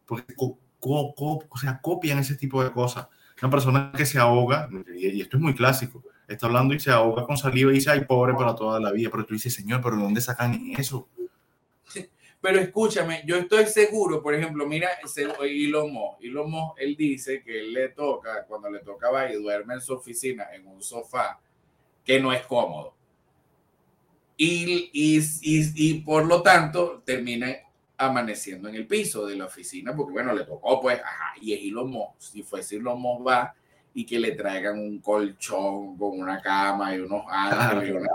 S3: porque o sea, copian ese tipo de cosas. Una persona que se ahoga, y, esto es muy clásico, está hablando y se ahoga con saliva y dice, ay, pobre para toda la vida, pero tú dices, señor, pero ¿de dónde sacan eso?
S2: Pero escúchame, yo estoy seguro, por ejemplo, mira, Musk, Elon Musk, él dice que él le toca, cuando le tocaba y duerme en su oficina, en un sofá, que no es cómodo y, y, y, por lo tanto termina amaneciendo en el piso de la oficina, porque bueno, le tocó pues, ajá, y es Ilomos, si fuese Ilomos va y que le traigan un colchón con una cama y unos ángeles.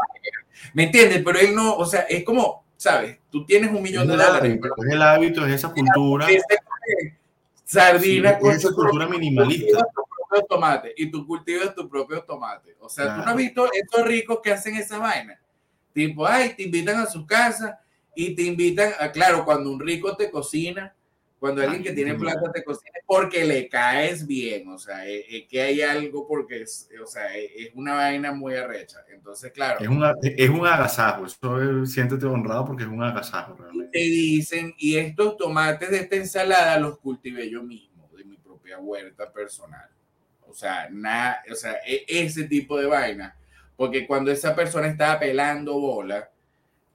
S2: ¿Me entiendes? Pero él no, o sea, es como, ¿sabes? Tú tienes un millón de dólares.
S3: es el hábito, es esa cultura.
S2: Sardina
S3: con esa cultura minimalista.
S2: tomate y tú cultivas tu propio tomate. O sea, tú no has visto estos ricos que hacen esa vaina Tipo, ay, te invitan a su casa y te invitan a, claro, cuando un rico te cocina, cuando alguien que tiene plata te cocina, porque le caes bien, o sea, es, que hay algo porque, es, o sea, es, una vaina muy arrecha. Entonces, claro.
S3: Es, una, es un agasajo, eso siéntete honrado porque es un agasajo.
S2: Realmente. Te dicen, y estos tomates de esta ensalada los cultivé yo mismo, de mi propia huerta personal. O sea, nada, o sea, e, ese tipo de vaina porque cuando esa persona estaba pelando bola,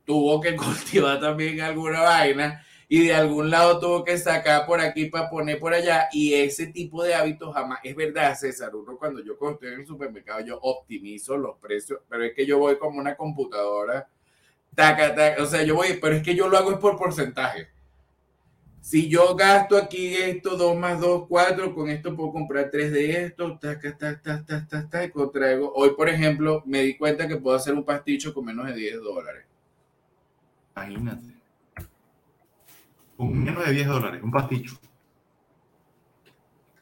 S2: tuvo que cultivar también alguna vaina y de algún lado tuvo que sacar por aquí para poner por allá y ese tipo de hábitos jamás, es verdad César, uno cuando yo estoy en el supermercado yo optimizo los precios, pero es que yo voy como una computadora, taca, taca, o sea, yo voy, pero es que yo lo hago por porcentaje si yo gasto aquí esto, 2 más 2, 4, con esto puedo comprar 3 de esto, taca, taca, taca, taca, taca, y contraigo. Hoy, por ejemplo, me di cuenta que puedo hacer un pasticho con menos de 10 dólares.
S3: Imagínate. Con menos de 10 dólares, un pasticho.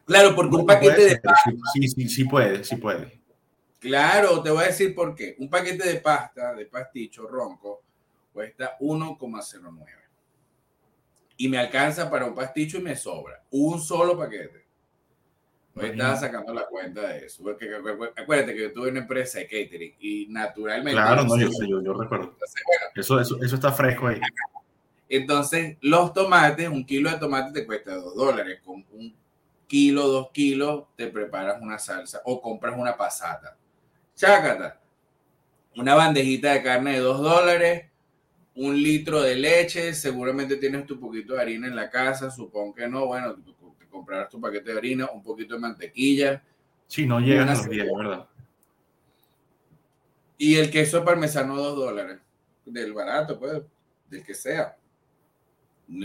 S2: Claro, porque un paquete de
S3: pasta. Sí, sí, sí puede, sí puede.
S2: Claro, te voy a decir por qué. Un paquete de pasta, de pasticho ronco, cuesta 1,09 y me alcanza para un pasticho y me sobra. Un solo paquete. No estaba sacando la cuenta de eso. Porque, acuérdate que yo tuve una empresa de catering y naturalmente.
S3: Claro, no, yo, sé, yo, yo recuerdo. eso, eso, eso, está fresco ahí.
S2: Entonces, los tomates, un kilo de tomate te cuesta dos dólares. Con un kilo, dos kilos, te preparas una salsa o compras una pasata. Chácata. Una bandejita de carne de dos dólares un litro de leche, seguramente tienes tu poquito de harina en la casa, supongo que no, bueno, te comprarás tu paquete de harina, un poquito de mantequilla.
S3: Sí, no llega a los 10, ¿verdad?
S2: Y el queso parmesano, dos dólares, del barato, pues, del que sea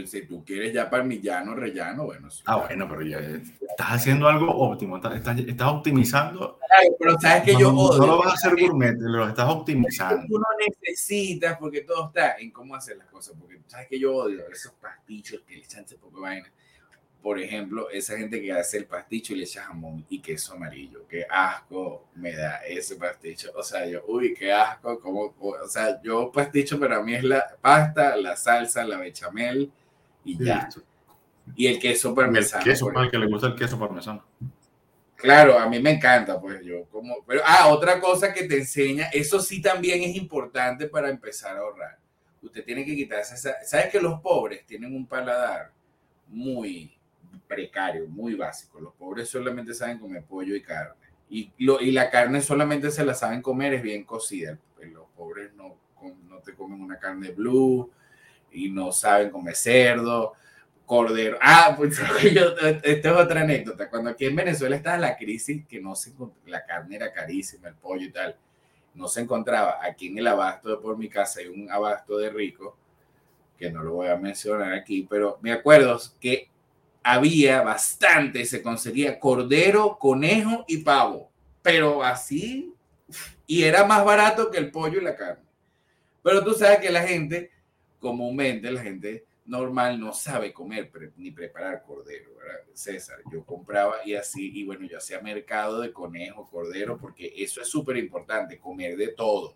S2: si tú quieres ya parmillano, rellano, bueno.
S3: Ah, bueno, pero ya estás haciendo algo óptimo, estás, estás, optimizando.
S2: pero sabes que yo
S3: odio. No lo vas a hacer gourmet, lo estás optimizando.
S2: Tú no necesitas, porque todo está en cómo hacer las cosas, porque sabes que yo odio esos pastichos que le echan poco vaina. Por ejemplo, esa gente que hace el pasticho y le echa jamón y queso amarillo. Qué asco me da ese pasticho. O sea, yo, uy, qué asco. Como, o sea, yo pasticho para mí es la pasta, la salsa, la bechamel y ya. Y el queso parmesano.
S3: El queso, para el que le gusta el queso parmesano.
S2: Claro, a mí me encanta, pues yo como... Pero, ah, otra cosa que te enseña, eso sí también es importante para empezar a ahorrar. Usted tiene que quitarse esa... ¿Sabes que los pobres tienen un paladar muy precario, muy básico. Los pobres solamente saben comer pollo y carne. Y, lo, y la carne solamente se la saben comer es bien cocida. Los pobres no, no te comen una carne blue y no saben comer cerdo, cordero. Ah, pues esta es otra anécdota. Cuando aquí en Venezuela estaba la crisis, que no se la carne era carísima, el pollo y tal, no se encontraba. Aquí en el abasto de por mi casa hay un abasto de rico, que no lo voy a mencionar aquí, pero me acuerdo que había bastante, se conseguía cordero, conejo y pavo, pero así, y era más barato que el pollo y la carne. Pero tú sabes que la gente, comúnmente la gente normal no sabe comer ni preparar cordero, ¿verdad? César, yo compraba y así, y bueno, yo hacía mercado de conejo, cordero, porque eso es súper importante, comer de todo.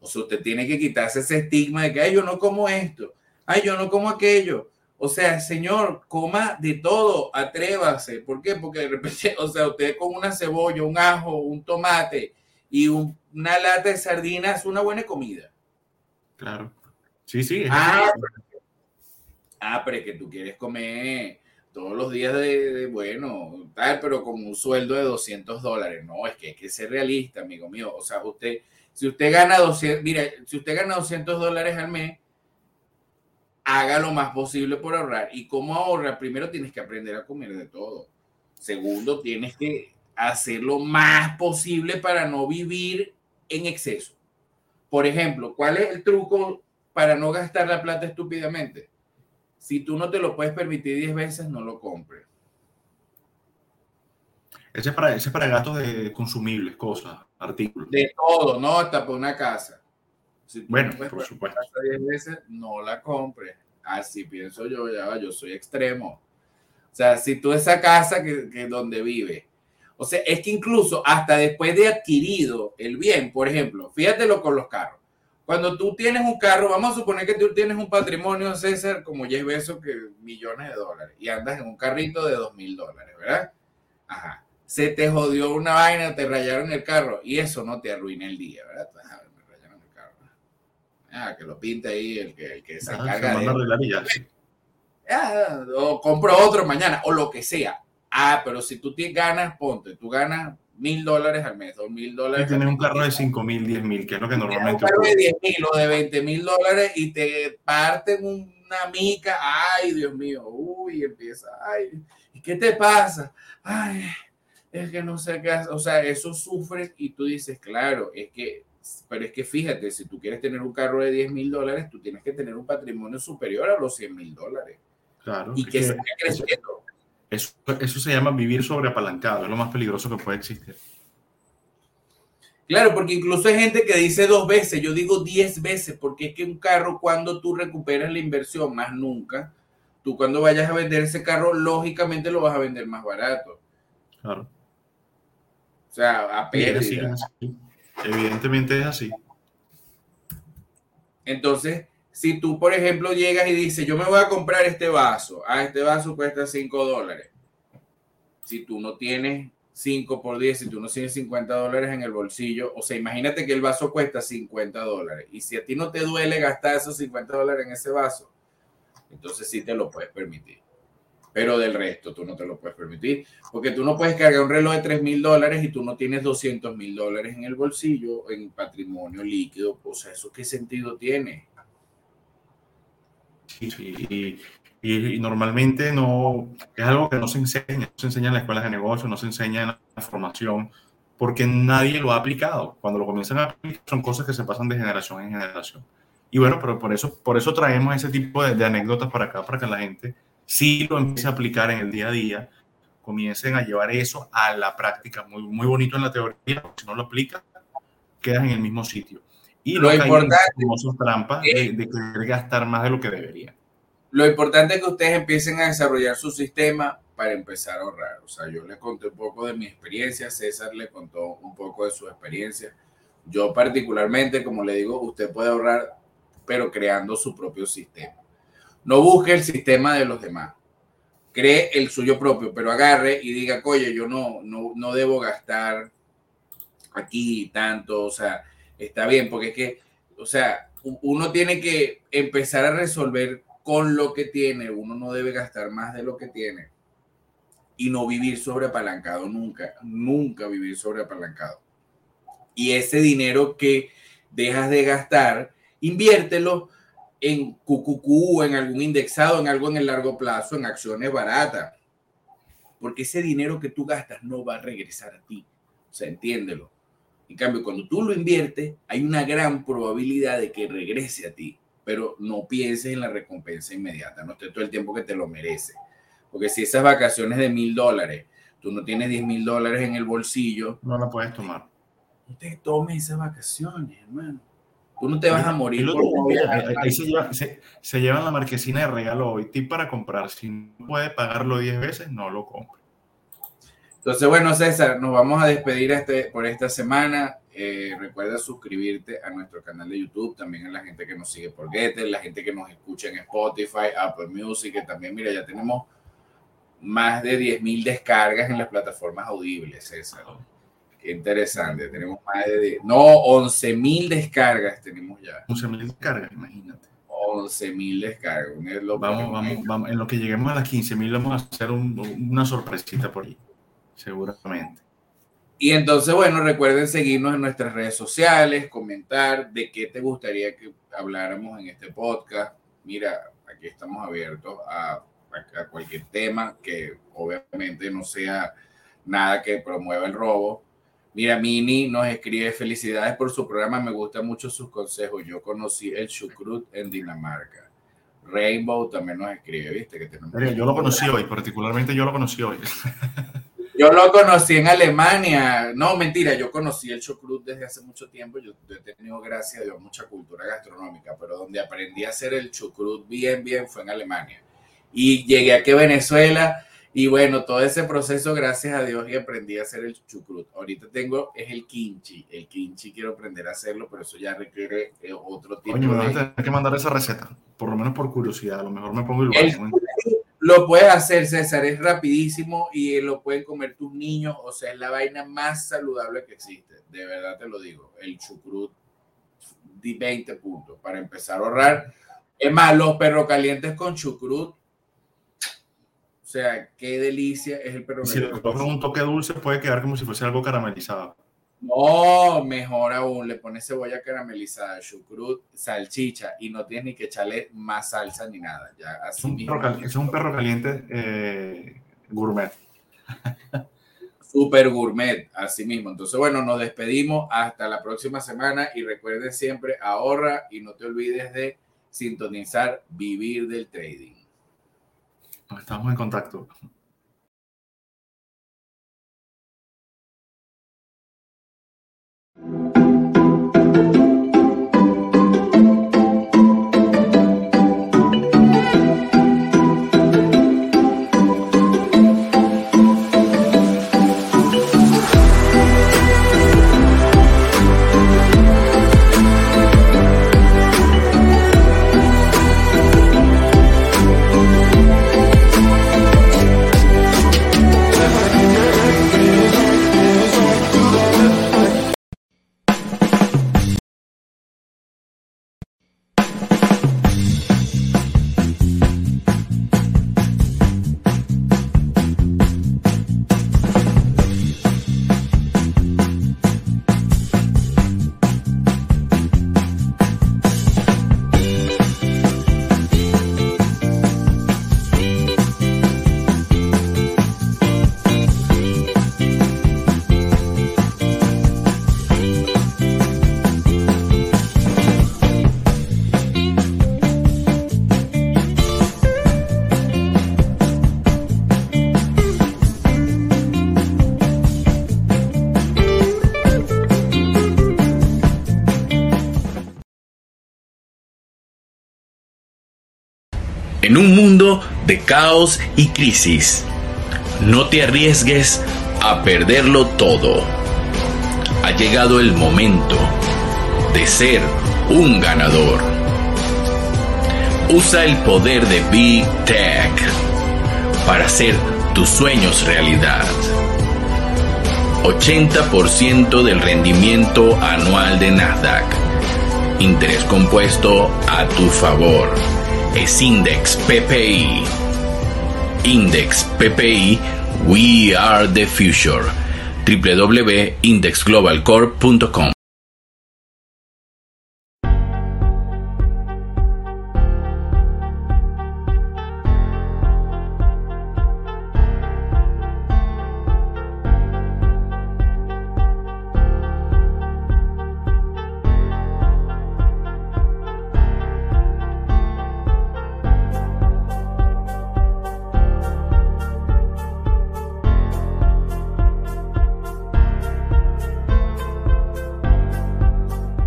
S2: O sea, usted tiene que quitarse ese estigma de que, ay, yo no como esto, ay, yo no como aquello. O sea, señor, coma de todo, atrévase. ¿Por qué? Porque de repente, o sea, usted con una cebolla, un ajo, un tomate y una lata de sardinas es una buena comida.
S3: Claro. Sí, sí.
S2: Ah, ah, pero es que tú quieres comer todos los días de, bueno, tal, pero con un sueldo de 200 dólares. No, es que hay que ser realista, amigo mío. O sea, usted, si usted gana 200, mire, si usted gana 200 dólares al mes, haga lo más posible por ahorrar. ¿Y cómo ahorra? Primero tienes que aprender a comer de todo. Segundo, tienes que hacer lo más posible para no vivir en exceso. Por ejemplo, ¿cuál es el truco para no gastar la plata estúpidamente? Si tú no te lo puedes permitir 10 veces, no lo compres.
S3: Ese es para, ese para gastos de consumibles, cosas, artículos.
S2: De todo, no hasta para una casa.
S3: Bueno, por supuesto.
S2: 10 veces, no la compres. Así pienso yo, ya yo soy extremo. O sea, si tú esa casa que, que donde vive, o sea, es que incluso hasta después de adquirido el bien, por ejemplo, fíjatelo con los carros. Cuando tú tienes un carro, vamos a suponer que tú tienes un patrimonio, César, como ya Bezos, que millones de dólares, y andas en un carrito de dos mil dólares, ¿verdad? Ajá. Se te jodió una vaina, te rayaron el carro, y eso no te arruina el día, ¿verdad? Ajá, me rayaron el carro. Ah, que lo pinte ahí el que, el que se encarga de... Ah, o compro otro mañana, o lo que sea. Ah, pero si tú tienes ganas, ponte, tú ganas mil dólares al mes, dos mil dólares.
S3: Tienes un carro de cinco mil, diez mil, que es lo que normalmente.
S2: Un carro de diez mil o de veinte mil dólares y te parten una mica. Ay, Dios mío, uy, empieza. Ay, ¿y qué te pasa? Ay, es que no sé qué hacer. O sea, eso sufre y tú dices, claro, es que, pero es que fíjate, si tú quieres tener un carro de diez mil dólares, tú tienes que tener un patrimonio superior a los cien mil dólares.
S3: Claro.
S2: Y que, que se creciendo.
S3: Eso, eso se llama vivir sobreapalancado, es lo más peligroso que puede existir.
S2: Claro, porque incluso hay gente que dice dos veces, yo digo diez veces, porque es que un carro cuando tú recuperas la inversión, más nunca, tú cuando vayas a vender ese carro, lógicamente lo vas a vender más barato.
S3: Claro.
S2: O sea, a pérdida.
S3: Evidentemente es así.
S2: Entonces, si tú, por ejemplo, llegas y dices, yo me voy a comprar este vaso, ah, este vaso cuesta 5 dólares. Si tú no tienes 5 por 10, si tú no tienes 50 dólares en el bolsillo, o sea, imagínate que el vaso cuesta 50 dólares. Y si a ti no te duele gastar esos 50 dólares en ese vaso, entonces sí te lo puedes permitir. Pero del resto tú no te lo puedes permitir, porque tú no puedes cargar un reloj de 3 mil dólares y tú no tienes 200 mil dólares en el bolsillo, en patrimonio líquido. O sea, ¿eso qué sentido tiene?
S3: y, y, normalmente no es algo que no se enseña, no se enseña en las escuelas de negocio, no se enseña en la formación, porque nadie lo ha aplicado. Cuando lo comienzan a aplicar son cosas que se pasan de generación en generación. Y bueno, pero por eso, por eso traemos ese tipo de anécdotas para acá, para que la gente sí lo empiece a aplicar en el día a día, comiencen a llevar eso a la práctica. Muy, muy bonito en la teoría, si no lo aplicas, quedas en el mismo sitio. Y lo importante es trampas de, de querer gastar más de lo que debería.
S2: Lo importante es que ustedes empiecen a desarrollar su sistema para empezar a ahorrar. O sea, yo les conté un poco de mi experiencia, César le contó un poco de su experiencia. Yo particularmente, como le digo, usted puede ahorrar, pero creando su propio sistema. No busque el sistema de los demás. Cree el suyo propio, pero agarre y diga, oye, yo no, no, no debo gastar aquí tanto. O sea, está bien, porque es que, o sea, uno tiene que empezar a resolver con lo que tiene, uno no debe gastar más de lo que tiene y no vivir sobreapalancado nunca, nunca vivir sobreapalancado. Y ese dinero que dejas de gastar, inviértelo en QQQ, en algún indexado, en algo en el largo plazo, en acciones baratas. Porque ese dinero que tú gastas no va a regresar a ti. O sea, entiéndelo. En cambio, cuando tú lo inviertes, hay una gran probabilidad de que regrese a ti. Pero no pienses en la recompensa inmediata. No esté todo el tiempo que te lo merece. Porque si esas vacaciones de mil dólares, tú no tienes 10 mil dólares en el bolsillo.
S3: No la puedes tomar.
S2: No te tomes esas vacaciones, hermano. Tú no te vas a morir.
S3: ahí, se, se, llevan la marquesina de regalo hoy. Tip para comprar. Si no puede pagarlo 10 veces, no lo compre.
S2: Entonces, bueno, César, nos vamos a despedir este, por esta semana. Eh, recuerda suscribirte a nuestro canal de YouTube, también a la gente que nos sigue por Getter, la gente que nos escucha en Spotify, Apple Music, que también, mira, ya tenemos más de 10.000 descargas en las plataformas audibles, César. Qué interesante, tenemos más de, no, 11.000 descargas tenemos ya.
S3: 11.000 descargas, imagínate.
S2: 11.000 descargas.
S3: Vamos, vamos, vamos, en lo que lleguemos a las 15.000 vamos a hacer una sorpresita por ahí, seguramente.
S2: Y entonces, bueno, recuerden seguirnos en nuestras redes sociales, comentar de qué te gustaría que habláramos en este podcast. Mira, aquí estamos abiertos a a, cualquier tema que obviamente no sea nada que promueva el robo. Mira, Mini nos escribe felicidades por su programa, me gustan mucho sus consejos. Yo conocí el chucrut en Dinamarca. Rainbow también nos escribe, ¿viste? Que tenemos
S3: yo lo conocí hoy, particularmente yo lo conocí hoy.
S2: Yo lo conocí en Alemania. No, mentira, yo conocí el chucrut desde hace mucho tiempo. Yo, he tenido, gracias a Dios, mucha cultura gastronómica, pero donde aprendí a hacer el chucrut bien, bien fue en Alemania y llegué aquí a Venezuela y bueno, todo ese proceso, gracias a Dios, y aprendí a hacer el chucrut. Ahorita tengo, es el kimchi. El kimchi quiero aprender a hacerlo, pero eso ya requiere eh, otro tipo
S3: Oye, me de... que mandar esa receta, por lo menos por curiosidad. A lo mejor me pongo
S2: el, Lo puedes hacer, César, es rapidísimo y lo pueden comer tus niños. O sea, es la vaina más saludable que existe. De verdad te lo digo. El chucrut, de 20 puntos para empezar a ahorrar. Es más, los perros calientes con chucrut sea, qué delicia es el perro
S3: Si le pones un toque dulce, puede quedar como si fuese algo caramelizado.
S2: No, mejor aún, le pones cebolla caramelizada, chucrut, salchicha y no tienes ni que echarle más salsa ni nada. Ya, así
S3: es, un perro, es un perro caliente eh, gourmet.
S2: Super gourmet, así mismo. Entonces, bueno, nos despedimos hasta la próxima semana y recuerden siempre, ahorra y no te olvides de sintonizar Vivir del Trading.
S3: Estamos en contacto.
S1: En un mundo de caos y crisis, no te arriesgues a perderlo todo. Ha llegado el momento de ser un ganador. Usa el poder de Big Tech para hacer tus sueños realidad. 80% del rendimiento anual de Nasdaq. Interés compuesto a tu favor es Index PPI. Index PPI, We Are the Future. www.indexglobalcorp.com